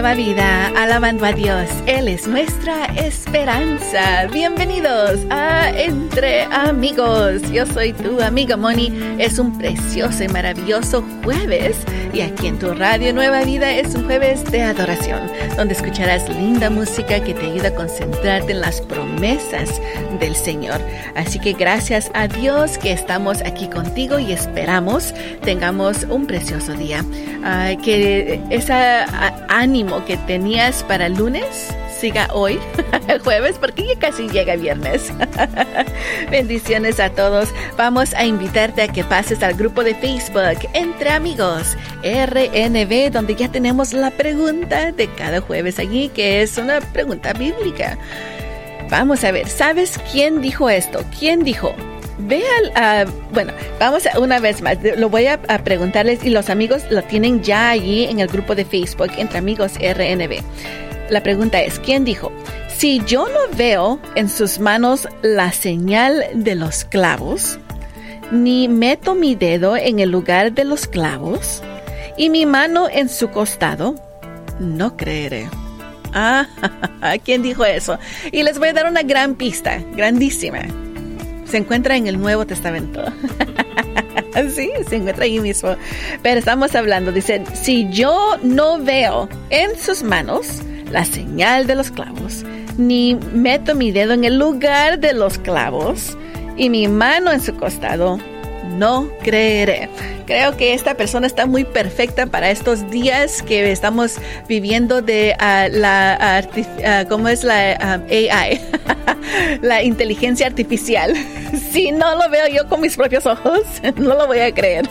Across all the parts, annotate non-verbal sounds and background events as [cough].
nueva vida, alabando a Dios. Él es nuestra esperanza. Bienvenidos a Entre Amigos. Yo soy tu amiga Moni. Es un precioso y maravilloso jueves. Y aquí en tu radio Nueva Vida es un jueves de adoración, donde escucharás linda música que te ayuda a concentrarte en las promesas del Señor. Así que gracias a Dios que estamos aquí contigo y esperamos tengamos un precioso día. que esa ánimo que tenías para el lunes siga hoy, [laughs] jueves, porque ya casi llega viernes. [laughs] Bendiciones a todos. Vamos a invitarte a que pases al grupo de Facebook Entre Amigos RNB, donde ya tenemos la pregunta de cada jueves allí, que es una pregunta bíblica. Vamos a ver, ¿sabes quién dijo esto? ¿Quién dijo? Ve bueno, vamos a, una vez más, lo voy a, a, preguntarles y los amigos lo tienen ya allí en el grupo de Facebook entre amigos RNB. La pregunta es, ¿quién dijo? Si yo no veo en sus manos la señal de los clavos, ni meto mi dedo en el lugar de los clavos, y mi mano en su costado, no creeré. Ah, [laughs] ¿quién dijo eso? Y les voy a dar una gran pista, grandísima se encuentra en el Nuevo Testamento. [laughs] sí, se encuentra ahí mismo. Pero estamos hablando, dice, si yo no veo en sus manos la señal de los clavos, ni meto mi dedo en el lugar de los clavos y mi mano en su costado, no creeré. Creo que esta persona está muy perfecta para estos días que estamos viviendo de uh, la, uh, ¿cómo es la AI? [laughs] la inteligencia artificial. [laughs] Si no lo veo yo con mis propios ojos, [laughs] no lo voy a creer.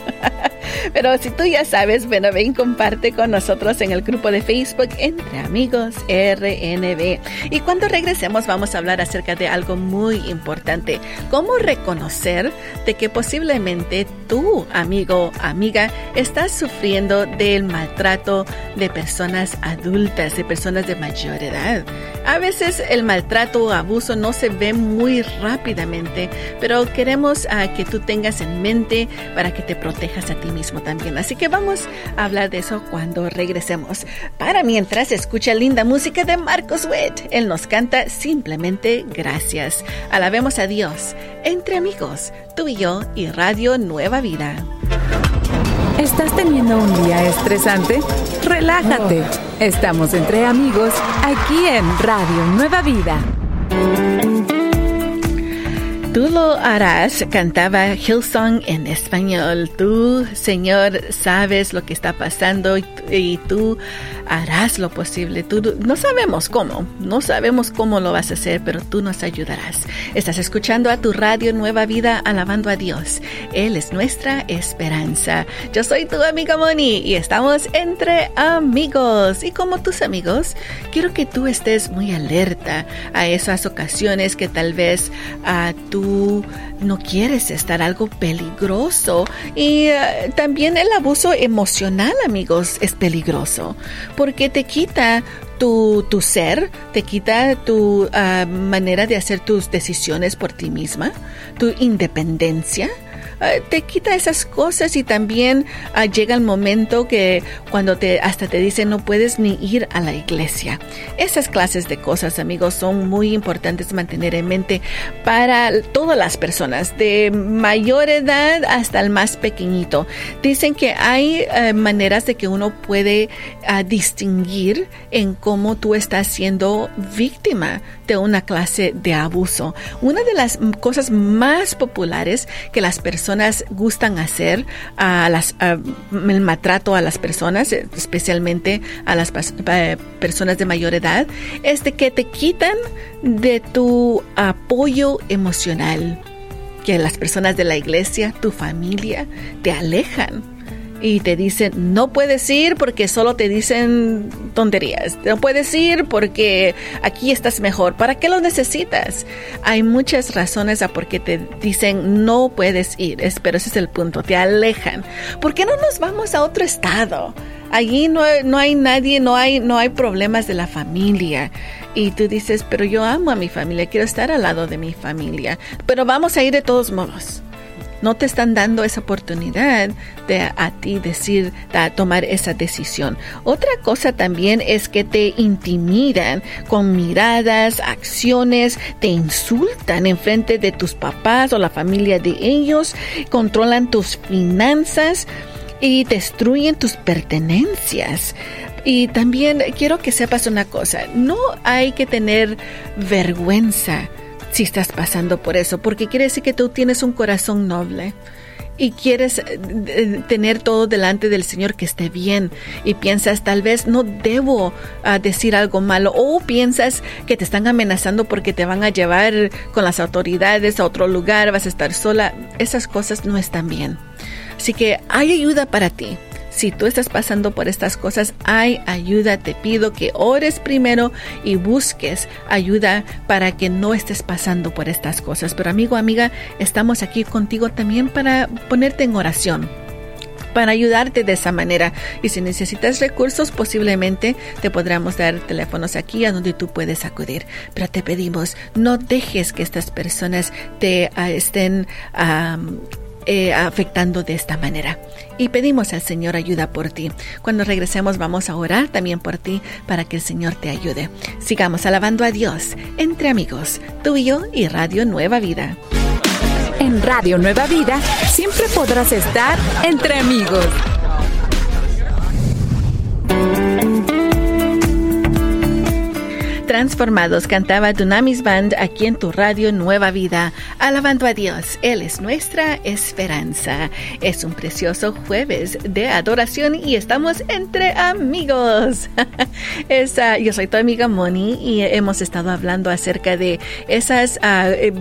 Pero si tú ya sabes, bueno, ven, comparte con nosotros en el grupo de Facebook Entre Amigos RNB. Y cuando regresemos vamos a hablar acerca de algo muy importante, cómo reconocer de que posiblemente tú, amigo, amiga, estás sufriendo del maltrato de personas adultas, de personas de mayor edad. A veces el maltrato o abuso no se ve muy rápidamente, pero queremos uh, que tú tengas en mente para que te protejas a ti mismo también. Así que vamos a hablar de eso cuando regresemos. Para mientras, escucha linda música de Marcos Witt. Él nos canta simplemente gracias. Alabemos a Dios entre amigos, tú y yo y Radio Nueva Vida. ¿Estás teniendo un día estresante? Relájate. Estamos entre amigos aquí en Radio Nueva Vida. Tú lo harás, cantaba Hillsong en español. Tú, Señor, sabes lo que está pasando y, tú harás lo posible. Tú, no sabemos cómo, no sabemos cómo lo vas a hacer, pero tú nos ayudarás. Estás escuchando a tu radio Nueva Vida, alabando a Dios. Él es nuestra esperanza. Yo soy tu amiga Moni y estamos entre amigos. Y como tus amigos, quiero que tú estés muy alerta a esas ocasiones que tal vez a uh, no quieres estar algo peligroso. Y uh, también el abuso emocional, amigos, es peligroso porque te quita tu, tu, ser, te quita tu uh, manera de hacer tus decisiones por ti misma, tu independencia. Uh, te quita esas cosas y también uh, llega el momento que cuando te hasta te dicen no puedes ni ir a la iglesia. Esas clases de cosas, amigos, son muy importantes mantener en mente para todas las personas, de mayor edad hasta el más pequeñito. Dicen que hay uh, maneras de que uno puede distinguir en cómo tú estás siendo víctima de una clase de abuso. Una de las cosas más populares que las personas gustan hacer a las el maltrato a las personas, especialmente a las personas de mayor edad, es de que te quitan de tu apoyo emocional, que las personas de la iglesia, tu familia, te alejan y te dicen no puedes ir porque solo te dicen tonterías, no puedes ir porque aquí estás mejor, ¿para qué lo necesitas? Hay muchas razones a por qué te dicen no puedes ir, pero ese es el punto, te alejan. ¿Por qué no nos vamos a otro estado? Allí no, no hay nadie, no hay, no hay problemas de la familia. Y tú dices, pero yo amo a mi familia, quiero estar al lado de mi familia, pero vamos a ir de todos modos no te están dando esa oportunidad de a ti decir, a tomar esa decisión. Otra cosa también es que te intimidan con miradas, acciones, te insultan en frente de tus papás o la familia de ellos, controlan tus finanzas y destruyen tus pertenencias. Y también quiero que sepas una cosa, no hay que tener vergüenza si estás pasando por eso, porque quiere decir que tú tienes un corazón noble y quieres eh, tener todo delante del Señor que esté bien y piensas tal vez no debo ah, decir algo malo o piensas que te están amenazando porque te van a llevar con las autoridades a otro lugar, vas a estar sola, esas cosas no están bien. Así que hay ayuda para ti. Si tú estás pasando por estas cosas, hay ayuda. Te pido que ores primero y busques ayuda para que no estés pasando por estas cosas. Pero amigo, amiga, estamos aquí contigo también para ponerte en oración para ayudarte de esa manera. Y si necesitas recursos, posiblemente te podremos dar teléfonos aquí a donde tú puedes acudir. Pero te pedimos, no dejes que estas personas te ah, estén eh, afectando de esta manera. Y pedimos al Señor ayuda por ti. Cuando regresemos vamos a orar también por ti para que el Señor te ayude. Sigamos alabando a Dios entre amigos, tú y yo y Radio Nueva Vida. En Radio Nueva Vida siempre podrás estar entre amigos. Transformados cantaba Dunamis Band aquí en tu radio Nueva Vida, alabando a Dios. Él es nuestra esperanza. Es un precioso jueves de adoración y estamos entre amigos. [laughs] yo soy tu amiga Moni y hemos estado hablando acerca de esas... Ah, eh,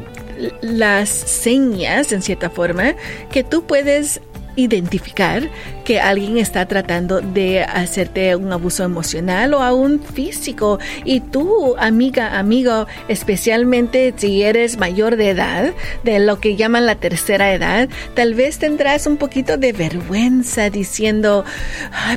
las señas, en cierta forma, que tú puedes identificar que alguien está tratando de hacerte un abuso emocional o aún físico. Y tú, amiga, amigo, especialmente si eres mayor de edad, de lo que llaman la tercera edad, tal vez tendrás un poquito de vergüenza diciendo,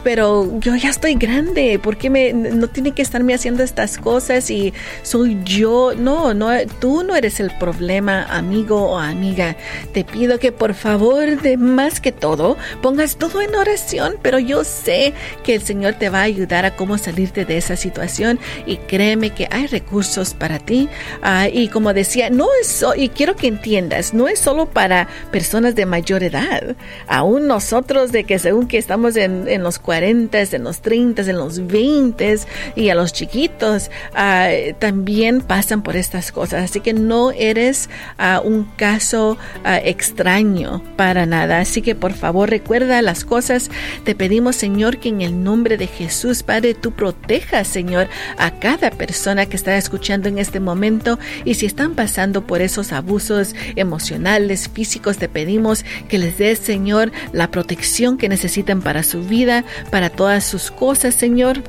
pero yo ya estoy grande, ¿por qué me, no tiene que estarme haciendo estas cosas y soy yo? No, no, tú no eres el problema, amigo o amiga. Te pido que por favor, de más que todo, pongas todo en oración, pero yo sé que el Señor te va a ayudar a cómo salirte de esa situación y créeme que hay recursos para ti. Ah, y como decía, no es, y quiero que entiendas, no es solo para personas de mayor edad. Aún nosotros de que según que estamos en, los 40, en los 30, en los 20 y a los chiquitos, ah, también pasan por estas cosas. Así que no eres uh, un caso extraño para nada. Así que por favor recuerda las cosas te pedimos, Señor, que en el nombre de Jesús, Padre, tú protejas, Señor, a cada persona que está escuchando en este momento. Y si están pasando por esos abusos emocionales, físicos, te pedimos que les des, Señor, la protección que necesitan para su vida, para todas sus cosas, Señor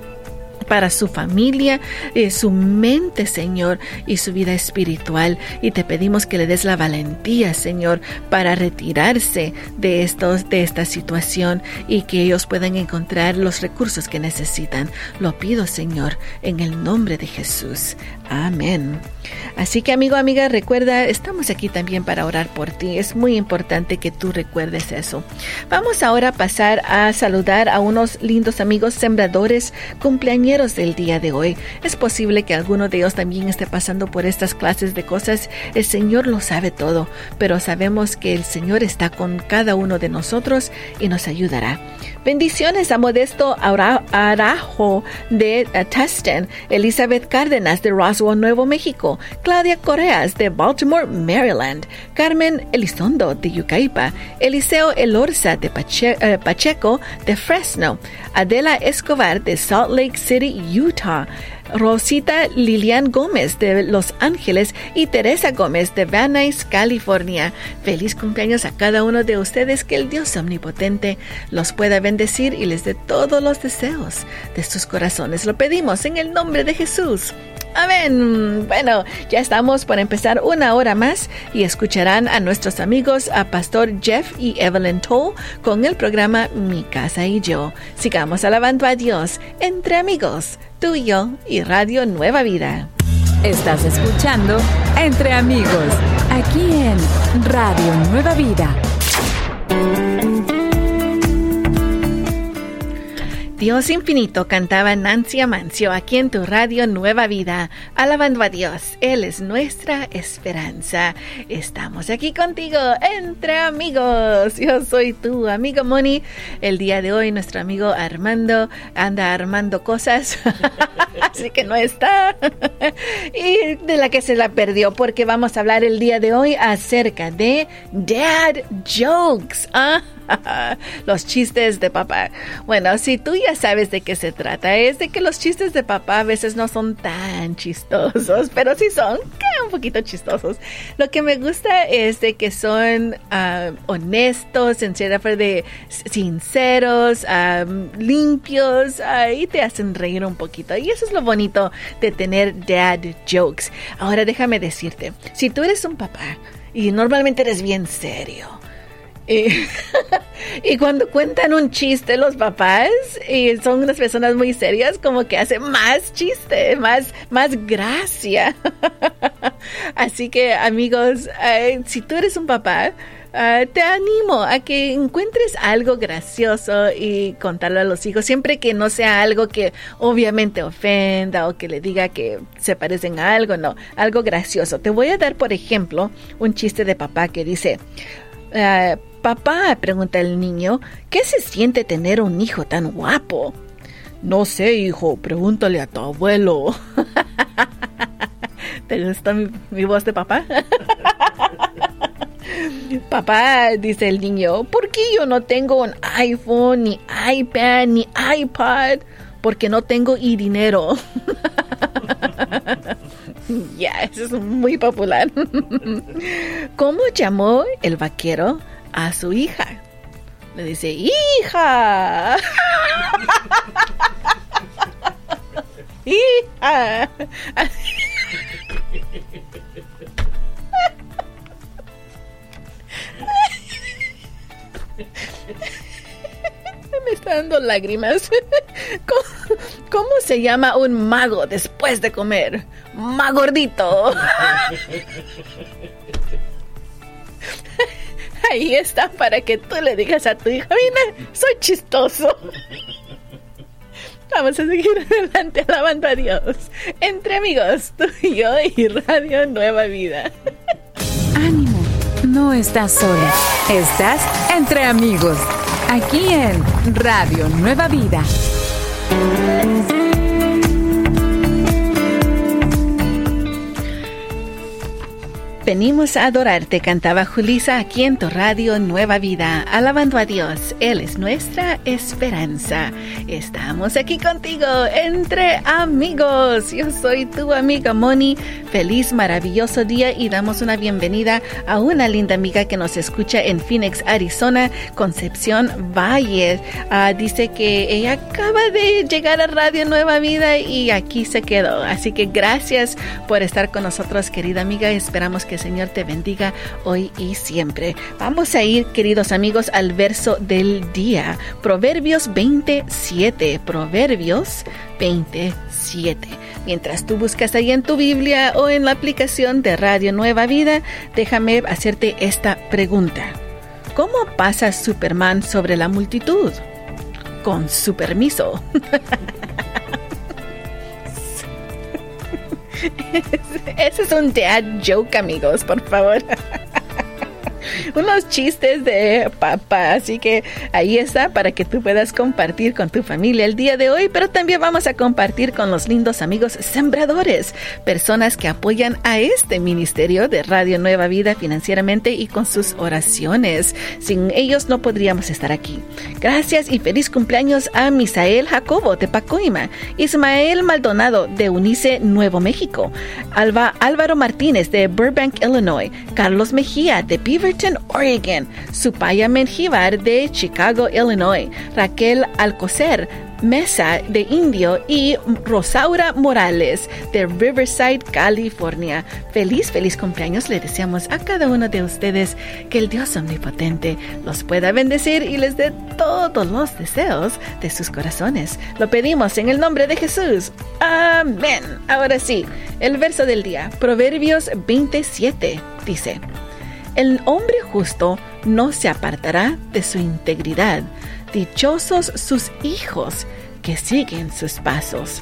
para su familia, eh, su mente, Señor, y su vida espiritual. Y te pedimos que le des la valentía, Señor, para retirarse de, estos, de esta situación y que ellos puedan encontrar los recursos que necesitan. Lo pido, Señor, en el nombre de Jesús. Amén. Así que amigo, amiga, recuerda, estamos aquí también para orar por ti. Es muy importante que tú recuerdes eso. Vamos ahora a pasar a saludar a unos lindos amigos sembradores cumpleañeros del día de hoy. Es posible que alguno de ellos también esté pasando por estas clases de cosas. El Señor lo sabe todo, pero sabemos que el Señor está con cada uno de nosotros y nos ayudará. Bendiciones a Modesto Arajo de uh, Tustin, Elizabeth Cárdenas de Roswell, Nuevo México, Claudia Correas de Baltimore, Maryland, Carmen Elizondo de Yucaipa, Eliseo Elorza de uh, Pacheco de Fresno, Adela Escobar de Salt Lake City, Utah, Rosita Lilian Gómez de Los Ángeles y Teresa Gómez de Van Nuys, California. Feliz cumpleaños a cada uno de ustedes, que el Dios omnipotente los pueda bendecir y les dé todos los deseos de sus corazones. Lo pedimos en el nombre de Jesús. Amén. Bueno, ya estamos por empezar una hora más y escucharán a nuestros amigos, a Pastor Jeff y Evelyn Toll, con el programa Mi Casa y Yo. Sigamos alabando a Dios entre amigos, tú y yo y Radio Nueva Vida. Estás escuchando Entre Amigos, aquí en Radio Nueva Vida Dios infinito cantaba Nancy Amancio aquí en tu radio Nueva Vida, alabando a Dios. Él es nuestra esperanza. Estamos aquí contigo entre amigos. Yo soy tu amigo Moni. El día de hoy nuestro amigo Armando anda armando cosas, [laughs] así que no está. y de la que se la perdió porque vamos a hablar el día de hoy acerca de dad jokes. ¿ah? [laughs] los chistes de papá. Bueno, si tú ya sabes de qué se trata, es de que los chistes de papá a veces no son tan chistosos, [laughs] pero sí son un poquito chistosos. Lo que me gusta es de que son uh, honestos, de sinceros, limpios y te hacen reír un poquito. Y eso es lo bonito de tener dad jokes. Ahora déjame decirte, si tú eres un papá y normalmente eres bien serio, Y, [laughs] cuando cuentan un chiste los papás y son unas personas muy serias, como que hace más chiste, más, más gracia. [laughs] Así que amigos, eh, si tú eres un papá, eh, te animo a que encuentres algo gracioso y contarlo a los hijos, siempre que no sea algo que obviamente ofenda o que le diga que se parecen a algo, no, algo gracioso. Te voy a dar, por ejemplo, un chiste de papá que dice, uh, Papá, pregunta el niño, ¿qué se siente tener un hijo tan guapo? No sé, hijo, pregúntale a tu abuelo. [laughs] ¿Te gusta mi, voz de papá? [laughs] Papá, dice el niño, ¿por qué yo no tengo un iPhone, ni iPad, ni iPad? Porque no tengo y dinero. [laughs] [laughs] ya, eso es muy popular. [laughs] ¿Cómo llamó el vaquero a su hija. Le dice, hija. [laughs] hija. Me está dando lágrimas. ¿Cómo, se llama un mago después de comer? Magordito. Ahí está para que tú le digas a tu hija, mira, soy chistoso. Vamos a seguir adelante alabando a Dios. Entre amigos, tú y yo y Radio Nueva Vida. Ánimo, no estás sola. Estás entre amigos. Aquí en Radio Nueva Vida. Venimos a adorarte, cantaba Julisa aquí en tu radio Nueva Vida, alabando a Dios. Él es nuestra esperanza. Estamos aquí contigo, entre amigos. Yo soy tu amiga Moni. Feliz, maravilloso día y damos una bienvenida a una linda amiga que nos escucha en Phoenix, Arizona, Concepción Valle. Ah, dice que ella acaba de llegar a Radio Nueva Vida y aquí se quedó. Así que gracias por estar con nosotros, querida amiga. Esperamos que que el Señor te bendiga hoy y siempre. Vamos a ir, queridos amigos, al verso del día. Proverbios 27. Proverbios 27. Mientras tú buscas ahí en tu Biblia o en la aplicación de Radio Nueva Vida, déjame hacerte esta pregunta. ¿Cómo pasa Superman sobre la multitud? Con su permiso. [laughs] [laughs] Ese es un dad joke, amigos, por favor. [laughs] unos chistes de papá. Así que ahí está para que tú puedas compartir con tu familia el día de hoy, pero también vamos a compartir con los lindos amigos sembradores, personas que apoyan a este ministerio de Radio Nueva Vida financieramente y con sus oraciones. Sin ellos no podríamos estar aquí. Gracias y feliz cumpleaños a Misael Jacobo de Pacoima, Ismael Maldonado de Unice, Nuevo México, Alba, Álvaro Martínez de Burbank, Illinois, Carlos Mejía de Beaverton, Oregon, Supaya Menjivar de Chicago, Illinois, Raquel Alcocer Mesa de Indio y Rosaura Morales de Riverside, California. Feliz, feliz cumpleaños le deseamos a cada uno de ustedes que el Dios omnipotente los pueda bendecir y les dé todos los deseos de sus corazones. Lo pedimos en el nombre de Jesús. Amén. Ahora sí, el verso del día, Proverbios 27, dice. El hombre justo no se apartará de su integridad. Dichosos sus hijos que siguen sus pasos.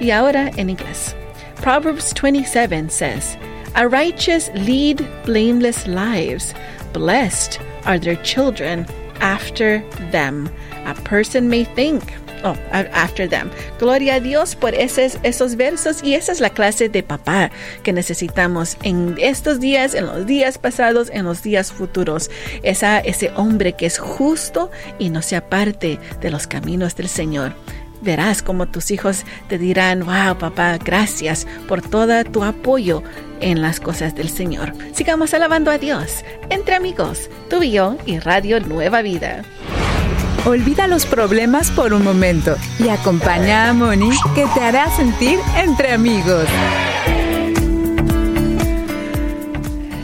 Y ahora en inglés. Proverbs 27 says, A righteous lead blameless lives. Blessed are their children after them. A person may think, oh, after them. Gloria a Dios por esos, esos versos y esa es la clase de papá que necesitamos en estos días, en los días pasados, en los días futuros. Esa, ese hombre que es justo y no se aparte de los caminos del Señor verás como tus hijos te dirán, wow, papá, gracias por todo tu apoyo en las cosas del Señor. Sigamos alabando a Dios entre amigos, tú y y Radio Nueva Vida. Olvida los problemas por un momento y acompaña a Moni que te hará sentir entre amigos.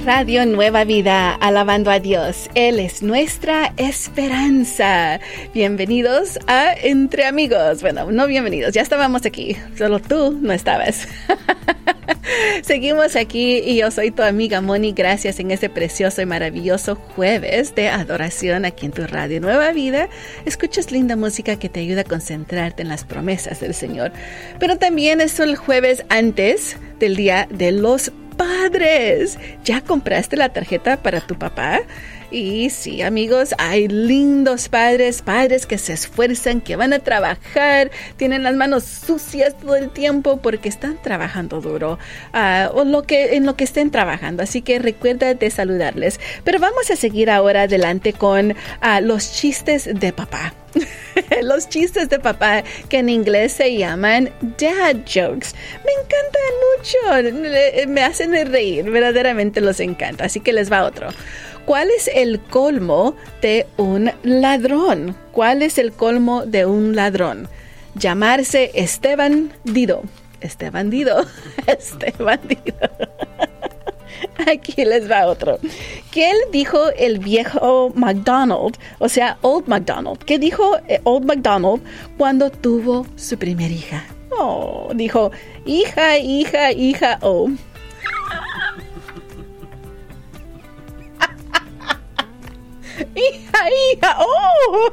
Radio Nueva Vida, alabando a Dios. Él es nuestra esperanza. Bienvenidos a Entre Amigos. Bueno, no bienvenidos, ya estábamos aquí, solo tú no estabas. [laughs] [laughs] Seguimos aquí y yo soy tu amiga Moni. Gracias en este precioso y maravilloso jueves de adoración aquí en tu radio Nueva Vida. Escuchas linda música que te ayuda a concentrarte en las promesas del Señor. Pero también es el jueves antes del Día de los Padres. ¿Ya compraste la tarjeta para tu papá? Y sí, amigos, hay lindos padres, padres que se esfuerzan, que van a trabajar, tienen las manos sucias todo el tiempo porque están trabajando duro uh, o lo que, en lo que estén trabajando. Así que recuerda de saludarles. Pero vamos a seguir ahora adelante con uh, los chistes de papá. [laughs] los chistes de papá que en inglés se llaman dad jokes. Me encantan mucho, me hacen reír, verdaderamente los encanta. Así que les va otro. ¿Cuál es el colmo de un ladrón? ¿Cuál es el colmo de un ladrón? Llamarse Esteban Dido. Esteban Dido. [laughs] Esteban Dido. [laughs] Aquí les va otro. ¿Qué dijo el viejo McDonald? O sea, Old McDonald. ¿Qué dijo eh, Old McDonald cuando tuvo su primera hija? Oh, dijo, hija, hija, hija, oh. Hija, oh.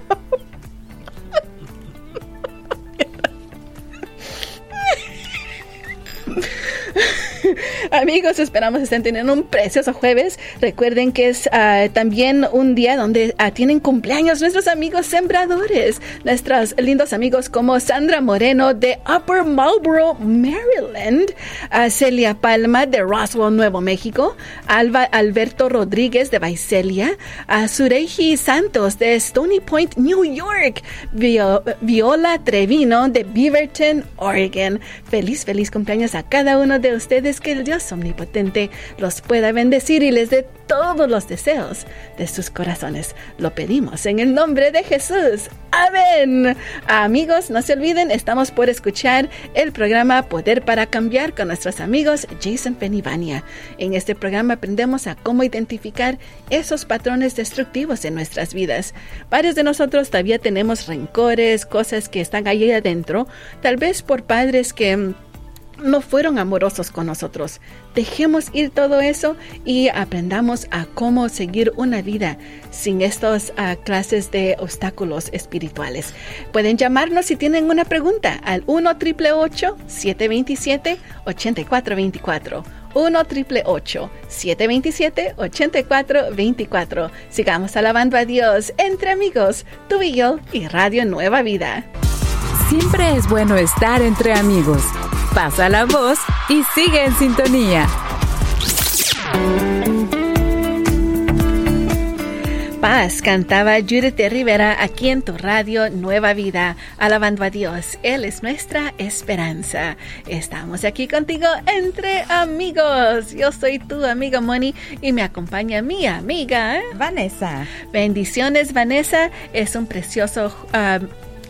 [laughs] Amigos, esperamos estén teniendo un precioso jueves. Recuerden que es uh, también un día donde uh, tienen cumpleaños nuestros amigos sembradores, nuestros lindos amigos como Sandra Moreno de Upper Marlboro, Maryland, uh, Celia Palma de Roswell, Nuevo México, Alba Alberto Rodríguez de Vaiselia, Sureji Santos de Stony Point, New York, Viola Trevino de Beaverton, Oregon. Feliz, feliz cumpleaños a cada uno de ustedes. Que el Dios omnipotente los pueda bendecir y les dé todos los deseos de sus corazones. Lo pedimos en el nombre de Jesús. Amén. Amigos, no se olviden, estamos por escuchar el programa Poder para Cambiar con nuestros amigos Jason Penivania. En este programa aprendemos a cómo identificar esos patrones destructivos en nuestras vidas. Varios de nosotros todavía tenemos rencores, cosas que están ahí adentro, tal vez por padres que no fueron amorosos con nosotros. Dejemos ir todo eso y aprendamos a cómo seguir una vida sin estas ah, clases de obstáculos espirituales. Pueden llamarnos si tienen una pregunta al 1 727 8424 1 727 8424 Sigamos alabando a Dios entre amigos, tú y yo y Radio Nueva Vida. Siempre es bueno estar entre amigos. Pasa la voz y sigue en sintonía. Paz cantaba Judith de Rivera aquí en tu radio Nueva Vida, alabando a Dios. Él es nuestra esperanza. Estamos aquí contigo entre amigos. Yo soy tu amiga Moni y me acompaña mi amiga Vanessa. Bendiciones, Vanessa. Es un precioso ah,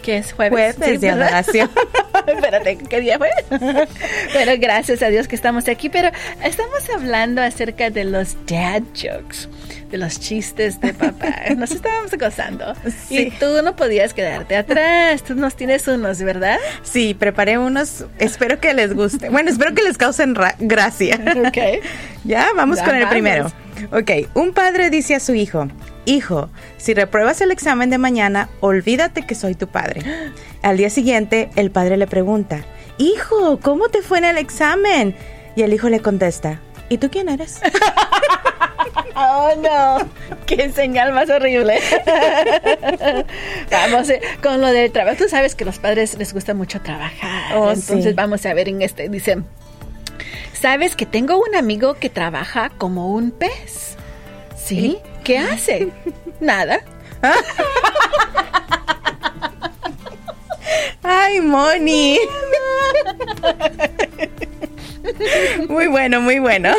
que es jueves. Jueves de adoración. [laughs] Espérate, ¿qué día fue? [laughs] bueno, gracias a Dios que estamos aquí, pero estamos hablando acerca de los dad jokes, de los chistes de papá. [laughs] Nos estábamos gozando. Y tú no podías quedarte atrás. Tú nos tienes unos, ¿verdad? Sí, preparé unos. Espero que les guste. Bueno, espero que les causen gracia. Ok. ya, vamos con el primero. Ok, un padre dice a su hijo, hijo, si repruebas el examen de mañana, olvídate que soy tu padre. [gasps] Al día siguiente, el padre le pregunta, hijo, ¿cómo te fue en el examen? Y el hijo le contesta, ¿y tú quién eres? [laughs] Oh, no. Qué señal más horrible. [laughs] vamos eh, con lo del trabajo. Tú sabes que los padres les gusta mucho trabajar. Oh, Entonces sí. vamos a ver en este. Dice, ¿sabes que tengo un amigo que trabaja como un pez? ¿Sí? ¿Qué hace? Nada. ¡Ay, Moni! Muy bueno, muy bueno.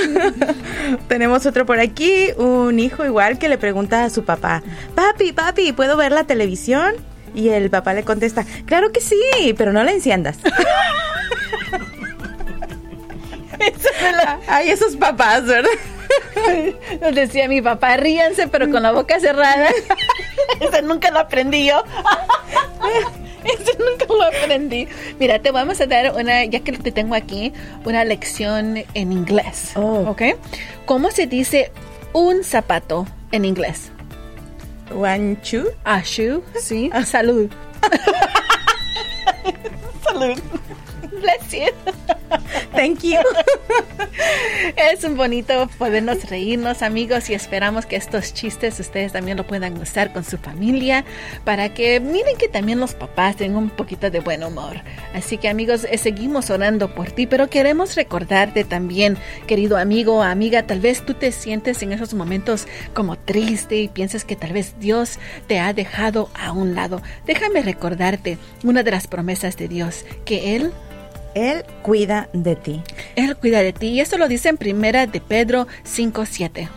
Tenemos otro por aquí, un hijo igual que le pregunta a su papá, papi, papi, ¿puedo ver la televisión? Y el papá le contesta, claro que sí, pero no la enciendas. [laughs] Ay, esos papás, ¿verdad? Nos decía mi papá, ríanse, pero con la boca cerrada. Ese nunca lo aprendí yo. Ese nunca lo aprendí. Mira, te vamos a dar una, ya que te tengo aquí, una lección en inglés. Oh. ¿Ok? ¿Cómo se dice un zapato en inglés? One, two. A shoe, sí. Salud. [laughs] Salud. Bless [laughs] you. Thank you. [laughs] Es un bonito podernos reírnos, amigos, y esperamos que estos chistes ustedes también lo puedan usar con su familia para que miren que también los papás tengan un poquito de buen humor. Así que, amigos, eh, seguimos orando por ti, pero queremos recordarte también, querido amigo o amiga, tal vez tú te sientes en esos momentos como triste y piensas que tal vez Dios te ha dejado a un lado. Déjame recordarte una de las promesas de Dios, que Él Él cuida de ti. él cuida de ti y eso lo dice en primera de Pedro 5:7.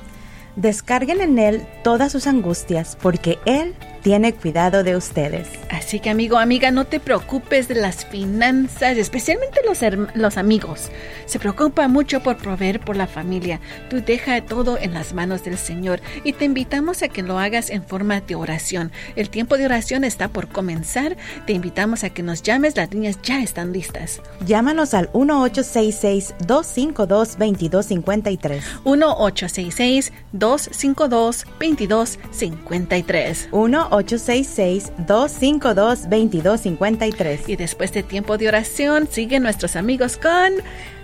Descarguen en Él todas sus angustias, porque Él tiene cuidado de ustedes. Así que amigo, amiga, no te preocupes de las finanzas, especialmente los, los amigos. Se preocupa mucho por proveer por la familia. Tú deja todo en las manos del Señor y te invitamos a que lo hagas en forma de oración. El tiempo de oración está por comenzar. Te invitamos a que nos llames, las líneas ya están listas. Llámanos al 1866-252-2253. 1-866-252-2253. 1-866-252-2253. Y después de tiempo de oración, siguen nuestros amigos con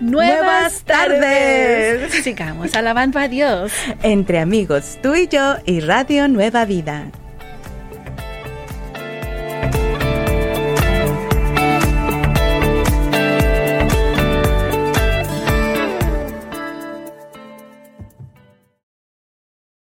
Nuevas Nuevas tardes. tardes. Sigamos alabando a Dios. Entre amigos, tú y yo y Radio Nueva Vida.